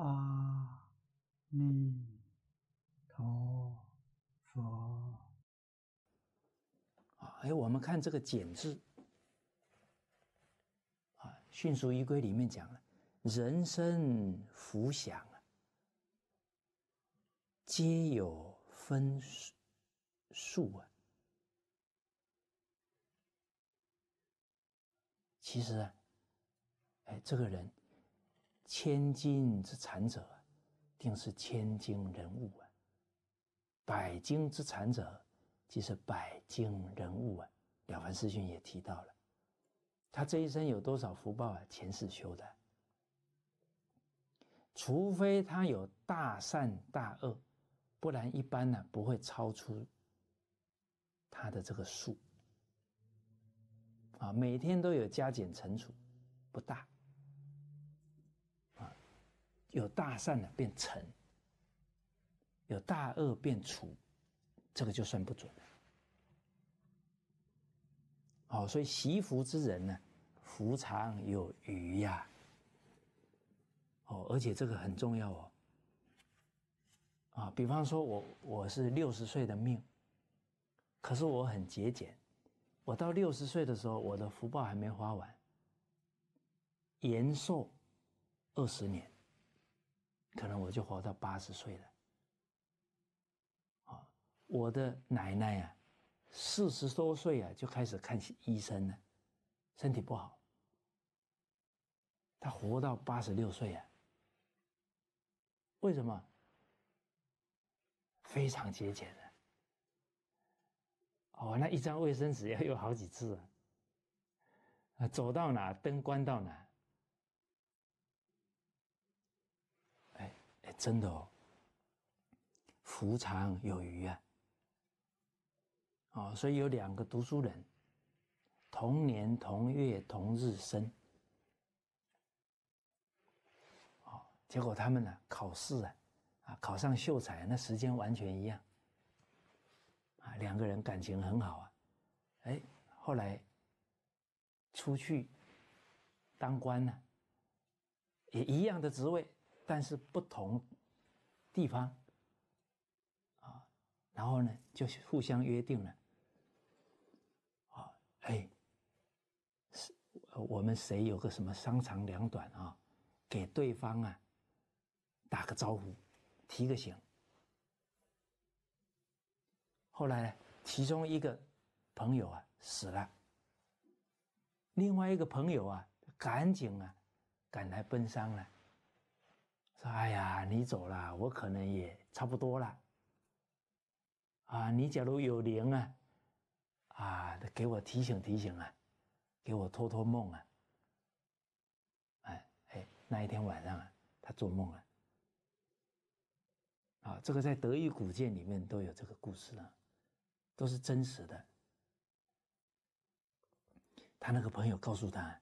阿弥陀佛。啊，哎，我们看这个“简”字，啊，《迅速仪规》里面讲了，人生福享啊，皆有分数啊。其实啊，哎，这个人千金之产者，定是千金人物啊；百金之产者。即是百金人物啊，《了凡四训》也提到了，他这一生有多少福报啊？前世修的，除非他有大善大恶，不然一般呢不会超出他的这个数啊。每天都有加减乘除，不大。有大善的变成，有大恶变除。这个就算不准了。哦，所以习福之人呢，福长有余呀。哦，而且这个很重要哦。啊，比方说我我是六十岁的命，可是我很节俭，我到六十岁的时候，我的福报还没花完，延寿二十年，可能我就活到八十岁了。啊我的奶奶啊，四十多岁啊就开始看医生了，身体不好。她活到八十六岁啊，为什么？非常节俭的。哦，那一张卫生纸要用好几次，啊，走到哪灯关到哪。哎哎，真的哦，福长有余啊。啊，所以有两个读书人，同年同月同日生，啊，结果他们呢考试啊，啊考上秀才，那时间完全一样，啊，两个人感情很好啊，哎，后来出去当官呢，也一样的职位，但是不同地方，啊，然后呢就互相约定了。啊哎，是，我们谁有个什么商长两短啊？给对方啊打个招呼，提个醒。后来呢，其中一个朋友啊死了，另外一个朋友啊赶紧啊赶来奔丧了，说：“哎呀，你走了，我可能也差不多了。啊，你假如有灵啊。”啊，给我提醒提醒啊，给我托托梦啊。哎哎，那一天晚上啊，他做梦了。啊，这个在德语古鉴里面都有这个故事啊，都是真实的。他那个朋友告诉他，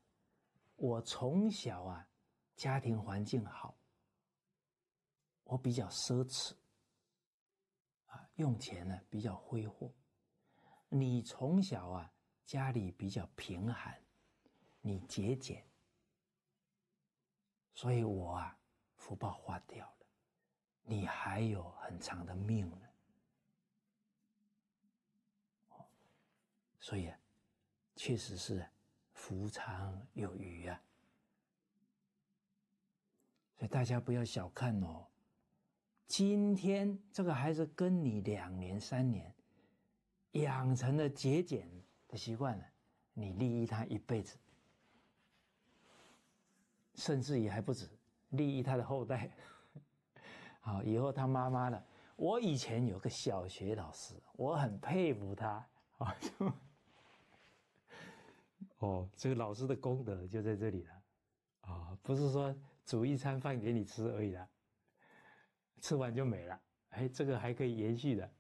我从小啊，家庭环境好，我比较奢侈，啊，用钱呢比较挥霍。你从小啊，家里比较贫寒，你节俭，所以我啊，福报花掉了，你还有很长的命呢。哦，所以啊，确实是福长有余啊。所以大家不要小看哦，今天这个孩子跟你两年三年。养成了节俭的习惯了，你利益他一辈子，甚至也还不止利益他的后代。好，以后他妈妈了。我以前有个小学老师，我很佩服他。啊，哦，这个老师的功德就在这里了。啊，不是说煮一餐饭给你吃而已了，吃完就没了。哎，这个还可以延续的。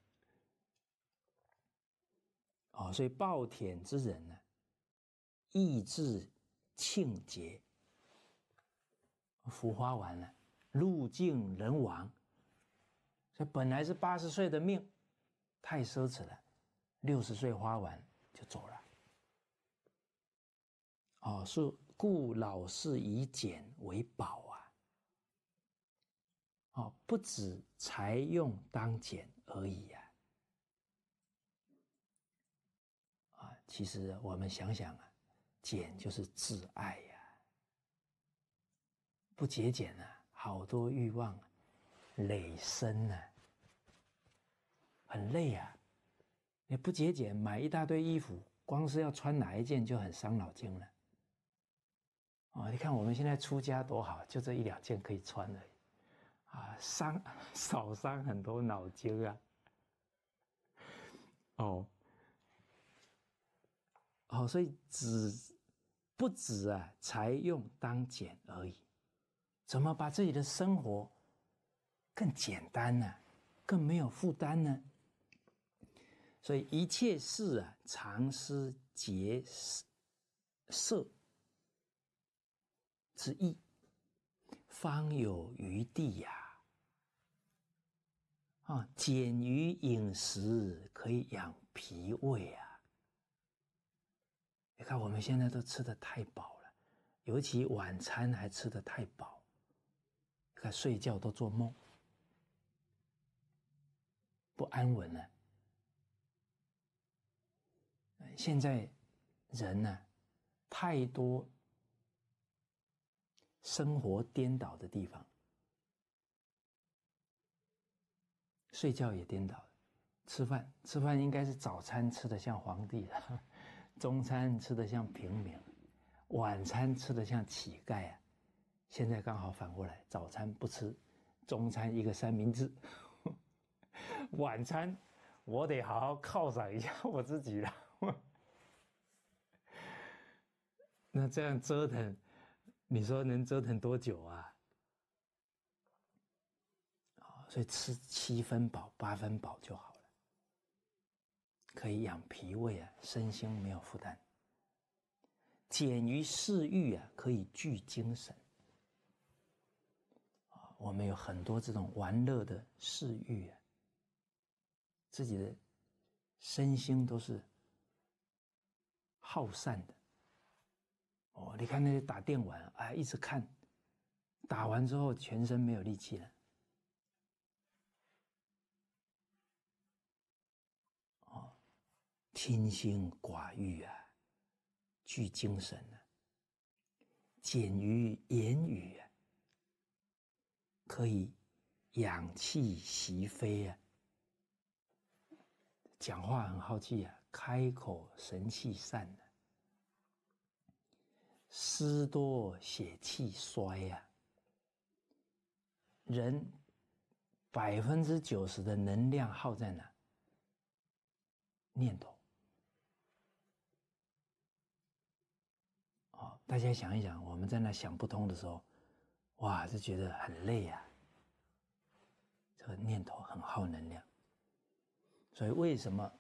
哦，所以暴殄之人呢，意志庆节，福花完了，路尽人亡。所以本来是八十岁的命，太奢侈了，六十岁花完就走了。哦，是故老是以俭为宝啊。哦，不止财用当减而已呀！啊，其实我们想想啊，减就是自爱呀，不节俭啊，好多欲望累身呢，很累啊！你不节俭，买一大堆衣服，光是要穿哪一件就很伤脑筋了。哦，你看我们现在出家多好，就这一两件可以穿而已，啊，伤 少伤很多脑筋啊。哦，哦，所以只不止啊，才用当减而已。怎么把自己的生活更简单呢？更没有负担呢？所以一切事啊，常思节色。之意，方有余地呀！啊减于饮食可以养脾胃啊！你看我们现在都吃的太饱了，尤其晚餐还吃的太饱，看睡觉都做梦，不安稳了。现在人呢，太多。生活颠倒的地方，睡觉也颠倒，吃饭吃饭应该是早餐吃的像皇帝的，中餐吃的像平民，晚餐吃的像乞丐啊！现在刚好反过来，早餐不吃，中餐一个三明治，晚餐我得好好犒赏一下 我自己了。那这样折腾。你说能折腾多久啊？啊，所以吃七分饱、八分饱就好了，可以养脾胃啊，身心没有负担。减于嗜欲啊，可以聚精神。啊，我们有很多这种玩乐的嗜欲啊，自己的身心都是耗散的。哦，你看那些打电玩，哎，一直看，打完之后全身没有力气了。清心寡欲啊，聚精神啊，简于言语啊，可以养气息飞啊，讲话很好气啊，开口神气散的。思多血气衰呀，人百分之九十的能量耗在哪？念头。哦，大家想一想，我们在那想不通的时候，哇，就觉得很累呀。这个念头很耗能量，所以为什么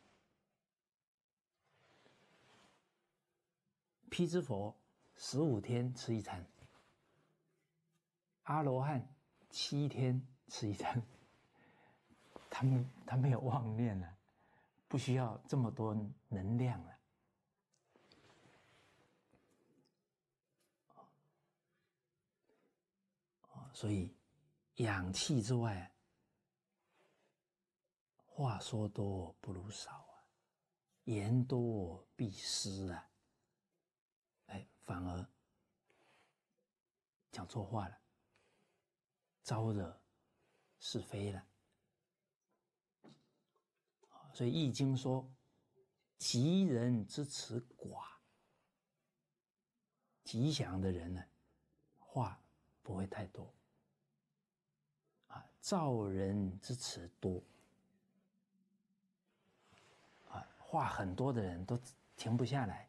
辟支佛？十五天吃一餐，阿罗汉七天吃一餐，他们他没有妄念了，不需要这么多能量了。所以养气之外，话说多不如少啊，言多必失啊。哎反而讲错话了，招惹是非了。所以《易经》说：“吉人之辞寡，吉祥的人呢，话不会太多；造人之词多，啊，话很多的人都停不下来。”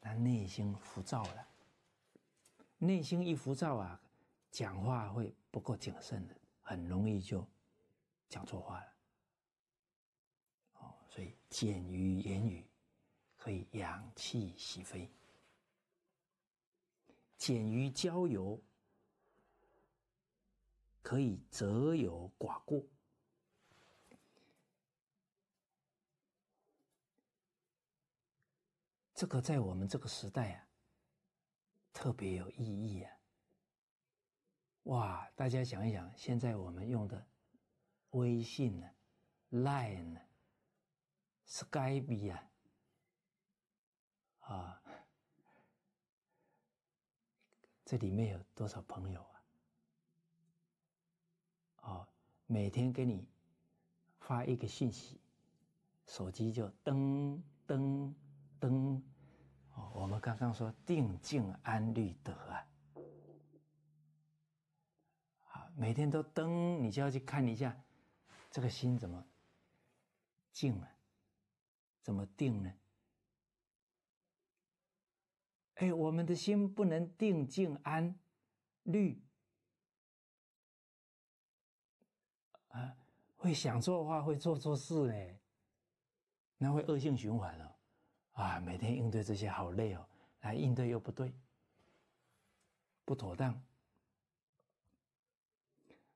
他内心浮躁了，内心一浮躁啊，讲话会不够谨慎的，很容易就讲错话了。哦，所以简于言语，可以养气息飞；简于交友，可以择友寡过。这个在我们这个时代啊，特别有意义啊。哇，大家想一想，现在我们用的微信呢、Line 呢、Skype 啊，啊，这里面有多少朋友啊？哦，每天给你发一个信息，手机就噔噔噔。哦，我们刚刚说定静安虑得啊。每天都登，你就要去看一下，这个心怎么静了，怎么定呢？哎，我们的心不能定静安虑啊，会想错话，会做错事呢，那会恶性循环了啊！每天应对这些好累哦，来应对又不对，不妥当。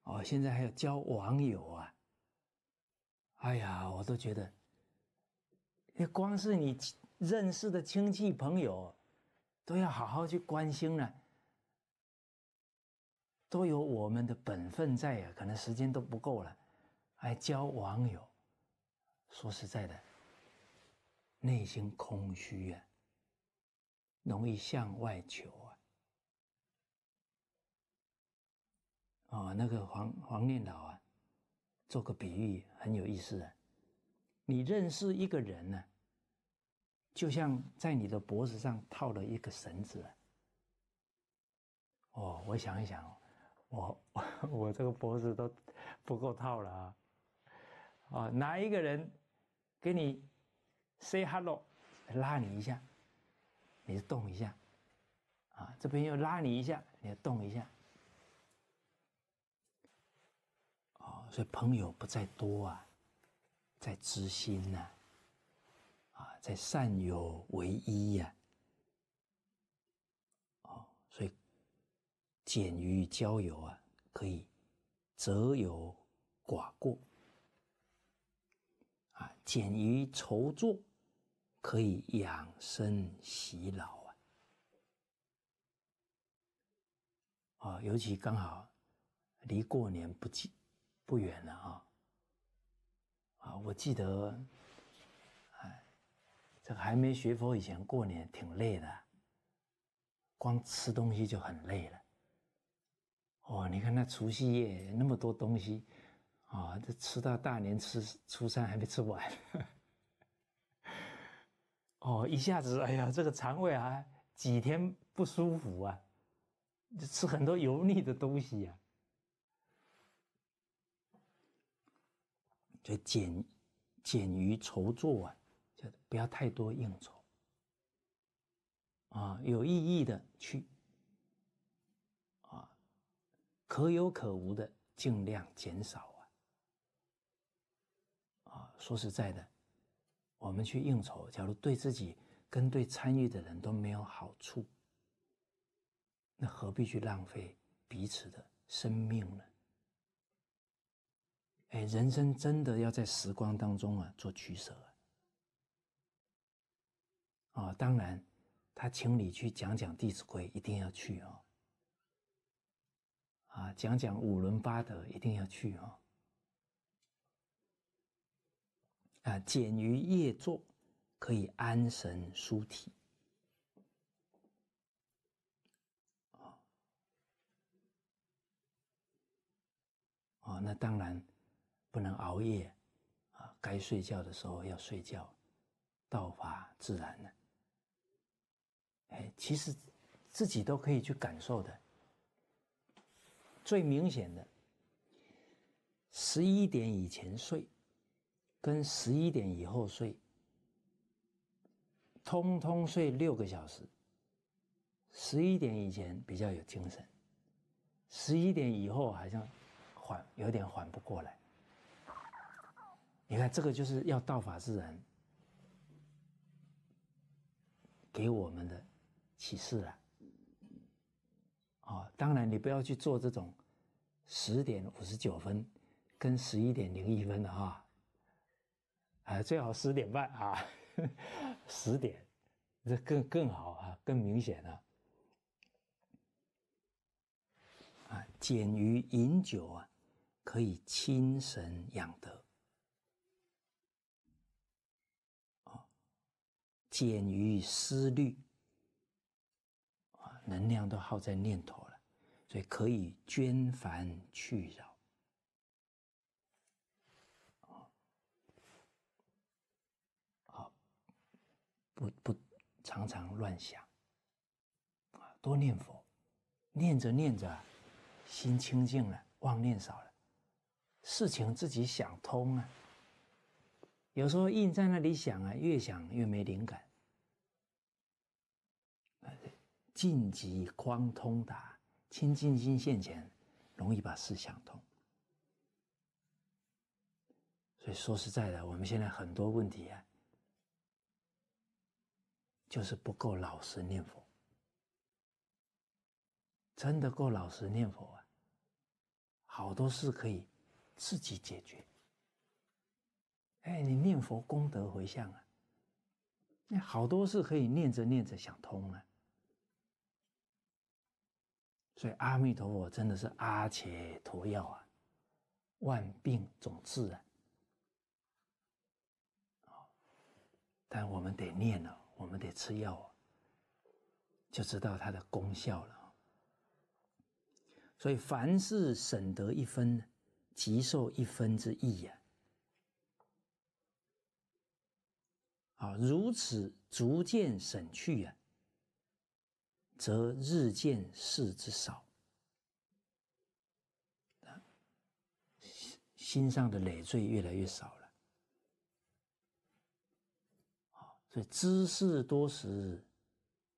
哦，现在还有交网友啊！哎呀，我都觉得，光是你认识的亲戚朋友，都要好好去关心了，都有我们的本分在啊。可能时间都不够了，来交网友，说实在的，内心空虚啊，容易向外求啊。哦，那个黄黄念老啊，做个比喻很有意思啊。你认识一个人呢，就像在你的脖子上套了一个绳子。哦，我想一想，我 我这个脖子都不够套了啊。啊，哪一个人给你 say hello，拉你一下，你就动一下。啊，这边又拉你一下，你就动一下。哦所以朋友不在多啊，在知心呐，啊，在善友为一呀，哦，所以简于交友啊，可以择友寡过，啊，简于筹作，可以养生洗脑啊，啊，尤其刚好离过年不近。不远了啊！啊，我记得，哎，这个还没学佛以前，过年挺累的，光吃东西就很累了。哦，你看那除夕夜那么多东西，啊，这吃到大年初初三还没吃完，哦，一下子，哎呀，这个肠胃啊，几天不舒服啊，就吃很多油腻的东西呀。就减减于筹作啊，就不要太多应酬啊，有意义的去啊，可有可无的尽量减少，说实在的，我们去应酬，假如对自己跟对参与的人都没有好处，那何必去浪费彼此的生命呢？哎，人生真的要在时光当中啊做取舍啊！当然，他请你去讲讲《弟子规》，一定要去哦。啊，讲讲五伦八德，一定要去哦。啊，简于夜坐，可以安神舒体。啊，哦，那当然。不能熬夜，啊，该睡觉的时候要睡觉，道法自然呢。哎，其实自己都可以去感受的。最明显的，十一点以前睡，跟十一点以后睡，通通睡六个小时。十一点以前比较有精神，十一点以后好像缓有点缓不过来。你看，这个就是要道法自然给我们的启示了。哦，当然你不要去做这种十点五十九分跟十一点零一分的哈，啊，最好十点半啊，十点，这更更好啊，更明显了。啊，减于饮酒啊，可以清神养德。啊，简于思虑，啊，能量都耗在念头了，所以可以捐烦去扰。不不，常常乱想，啊，多念佛，念着念着，心清净了，妄念少了，事情自己想通啊。有时候硬在那里想啊，越想越没灵感。静极光通达，清净心现前，容易把事想通。所以说实在的，我们现在很多问题啊。就是不够老实念佛，真的够老实念佛啊！好多事可以自己解决。哎，你念佛功德回向啊，那好多事可以念着念着想通啊。所以阿弥陀佛真的是阿且陀药啊，万病总治啊！但我们得念了。我们得吃药，就知道它的功效了。所以凡事省得一分，即受一分之益呀。啊，如此逐渐省去呀，则日渐事之少，心上的累赘越来越少。知识多时，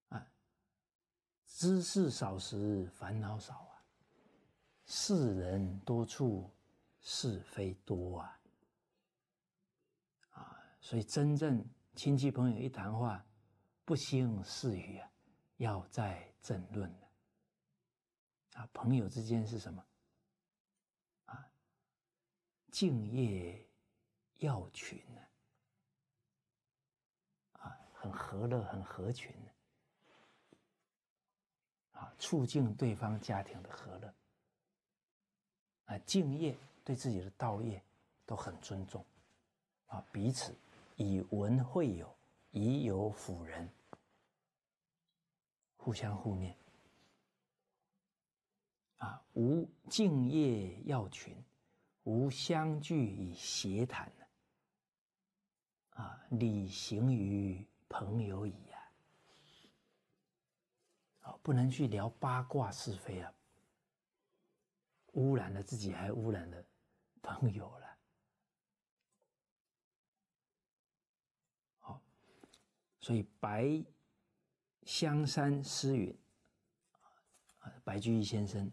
啊，知识少时烦恼少啊。世人多处是非多啊，啊，所以真正亲戚朋友一谈话，不兴是语啊，要再争论了。啊，朋友之间是什么？啊，敬业要群呢。很和乐，很合群。啊，促进对方家庭的和乐，啊，敬业对自己的道业都很尊重，啊，彼此以文会友，以友辅人，互相互念，啊，无敬业要群，无相聚以协谈。啊，礼行于。朋友矣呀，啊，不能去聊八卦是非啊，污染了自己，还污染了朋友了。好，所以白香山诗云，啊，白居易先生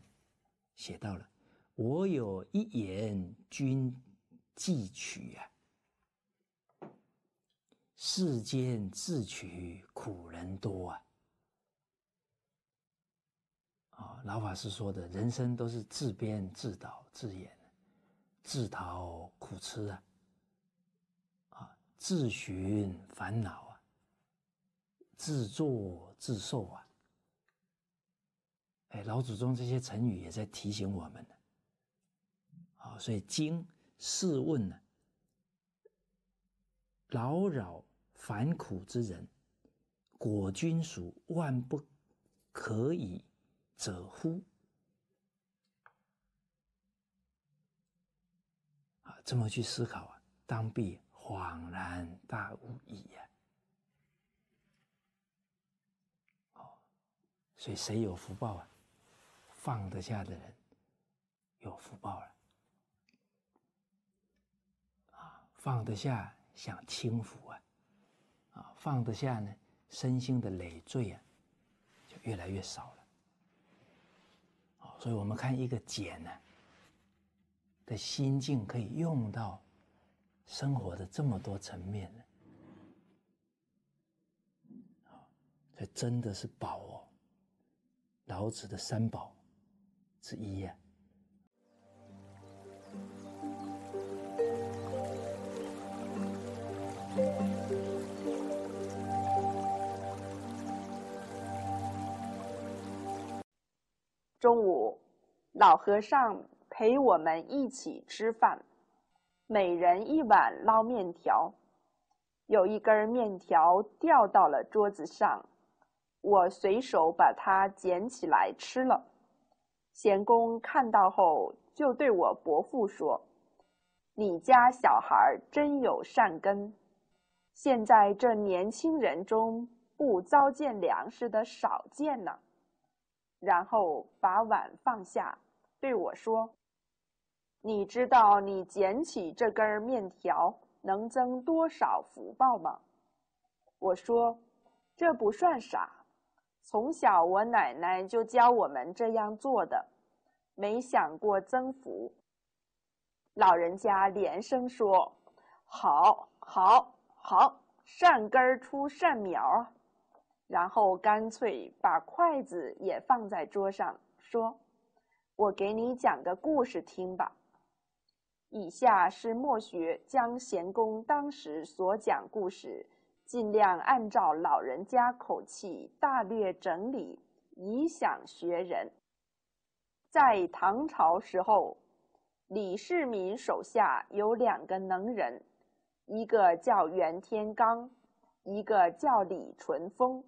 写到了：“我有一言君记取呀。”世间自取苦人多啊！啊，老法师说的，人生都是自编自导自演，自讨苦吃啊！啊，自寻烦恼啊，自作自受啊！哎，老祖宗这些成语也在提醒我们呢。啊，所以经试问呢？扰烦苦之人，果君属万不可以者乎？啊，这么去思考啊，当必恍然大悟矣呀！哦，所以谁有福报啊？放得下的人有福报了啊，放得下。想轻浮啊，啊，放得下呢，身心的累赘啊，就越来越少了。啊，所以我们看一个简呢的心境，可以用到生活的这么多层面呢。啊，这真的是宝哦，老子的三宝之一呀。中午老和尚陪我们一起吃饭，每人一碗捞面条。有一根面条掉到了桌子上，我随手把它捡起来吃了。贤公看到后，就对我伯父说：“你家小孩真有善根。现在这年轻人中不糟践粮食的少见呢。”然后把碗放下，对我说：“你知道你捡起这根面条？”能增多少福报吗？我说，这不算啥。从小我奶奶就教我们这样做的，没想过增福。老人家连声说：“好，好，好，善根出善苗！”然后干脆把筷子也放在桌上，说：“我给你讲个故事听吧。”以下是墨学将贤公当时所讲故事，尽量按照老人家口气大略整理，以想学人。在唐朝时候，李世民手下有两个能人，一个叫袁天罡，一个叫李淳风，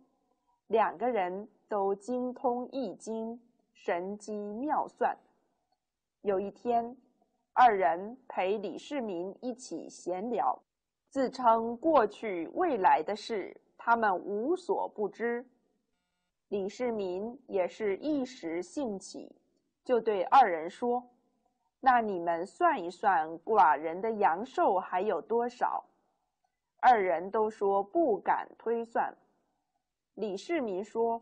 两个人都精通易经，神机妙算。有一天。二人陪李世民一起闲聊，自称过去未来的事他们无所不知。李世民也是一时兴起，就对二人说：“那你们算一算，寡人的阳寿还有多少？”二人都说不敢推算。李世民说：“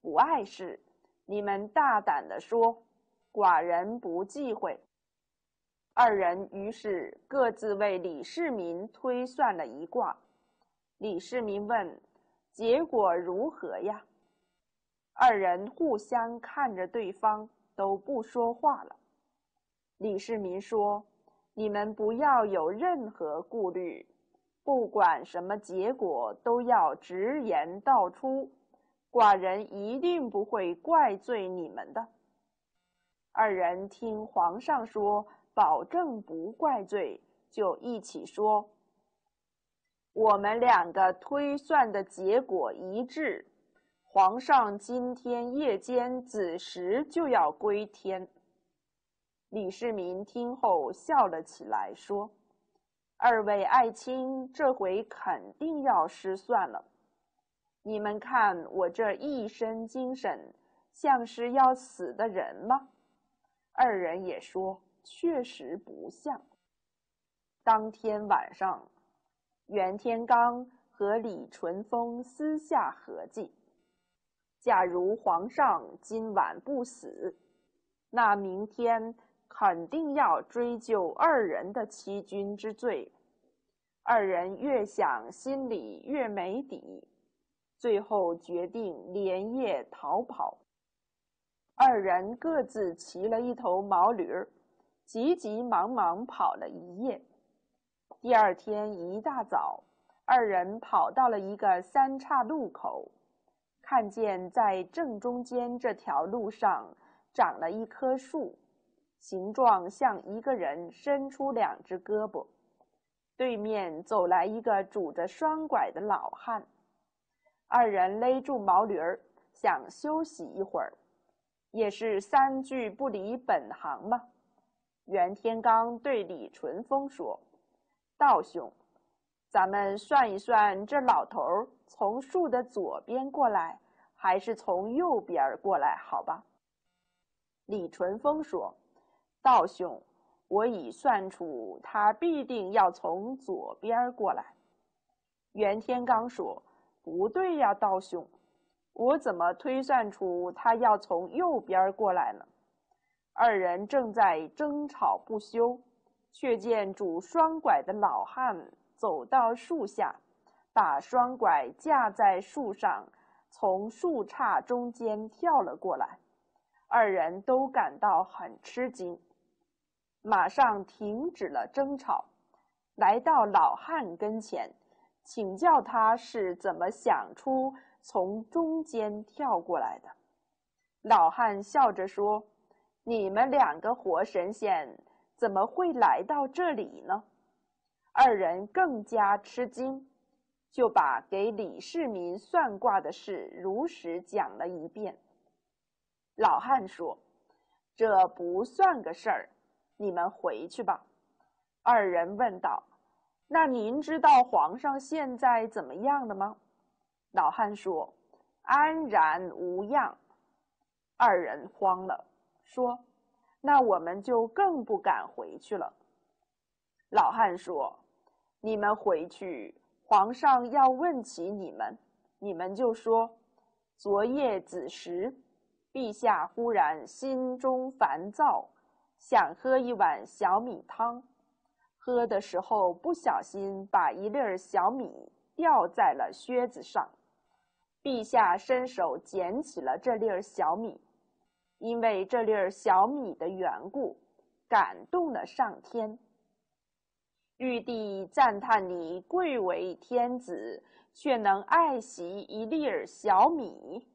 不碍事，你们大胆的说，寡人不忌讳。”二人于是各自为李世民推算了一卦。李世民问：“结果如何呀？”二人互相看着对方，都不说话了。李世民说：“你们不要有任何顾虑，不管什么结果，都要直言道出，寡人一定不会怪罪你们的。”二人听皇上说。保证不怪罪，就一起说。我们两个推算的结果一致，皇上今天夜间子时就要归天。李世民听后笑了起来，说：“二位爱卿，这回肯定要失算了。你们看我这一身精神，像是要死的人吗？”二人也说。确实不像。当天晚上，袁天罡和李淳风私下合计：假如皇上今晚不死，那明天肯定要追究二人的欺君之罪。二人越想，心里越没底，最后决定连夜逃跑。二人各自骑了一头毛驴儿。急急忙忙跑了一夜，第二天一大早，二人跑到了一个三岔路口，看见在正中间这条路上长了一棵树，形状像一个人伸出两只胳膊。对面走来一个拄着双拐的老汉，二人勒住毛驴儿，想休息一会儿，也是三句不离本行嘛。袁天罡对李淳风说：“道兄，咱们算一算，这老头儿从树的左边过来，还是从右边过来？好吧？”李淳风说：“道兄，我已算出他必定要从左边过来。”袁天罡说：“不对呀，道兄，我怎么推算出他要从右边过来呢？”二人正在争吵不休，却见拄双拐的老汉走到树下，把双拐架在树上，从树杈中间跳了过来。二人都感到很吃惊，马上停止了争吵，来到老汉跟前，请教他是怎么想出从中间跳过来的。老汉笑着说。你们两个活神仙怎么会来到这里呢？”二人更加吃惊，就把给李世民算卦的事如实讲了一遍。老汉说：“这不算个事儿，你们回去吧。”二人问道：“那您知道皇上现在怎么样了吗？”老汉说：“安然无恙。”二人慌了，说：“那我们就更不敢回去了。”老汉说：“你们回去，皇上要问起你们，你们就说，昨夜子时。”陛下忽然心中烦躁，想喝一碗小米汤，喝的时候不小心把一粒儿小米掉在了靴子上。陛下伸手捡起了这粒儿小米，因为这粒儿小米的缘故，感动了上天。玉帝赞叹你贵为天子，却能爱惜一粒儿小米。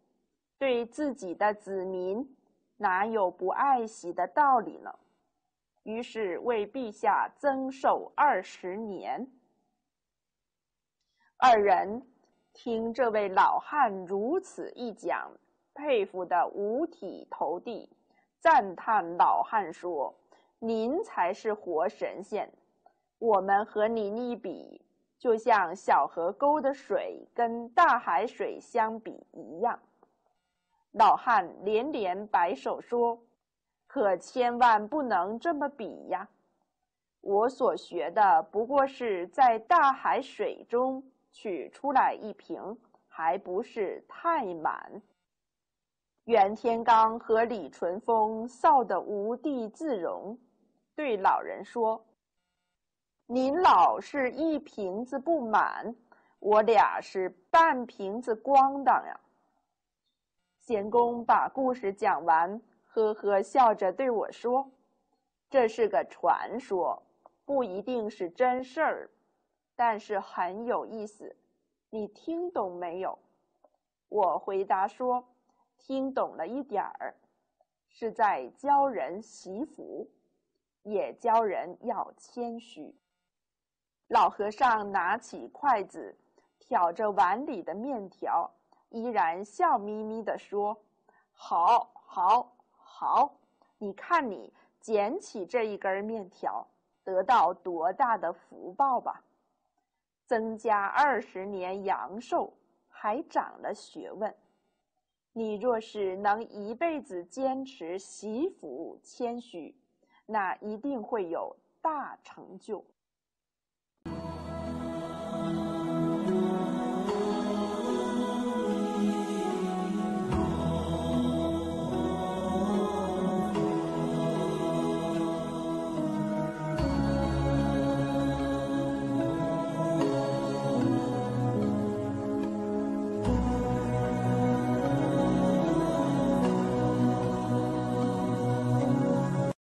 对自己的子民，哪有不爱惜的道理呢？于是为陛下增寿二十年。二人听这位老汉如此一讲，佩服得五体投地，赞叹老汉说：“您才是活神仙，我们和您一比，就像小河沟的水跟大海水相比一样。”老汉连连摆手说：“可千万不能这么比呀！我所学的不过是在大海水中取出来一瓶，还不是太满。”袁天罡和李淳风臊得无地自容，对老人说：“您老是一瓶子不满，我俩是半瓶子光当呀。”贤公把故事讲完，呵呵笑着对我说：“这是个传说，不一定是真事儿，但是很有意思。你听懂没有？”我回答说：“听懂了一点儿，是在教人惜福，也教人要谦虚。”老和尚拿起筷子，挑着碗里的面条。依然笑眯眯地说：“好，好，好！你看你捡起这一根面条，得到多大的福报吧！增加二十年阳寿，还长了学问。你若是能一辈子坚持惜福谦虚，那一定会有大成就。”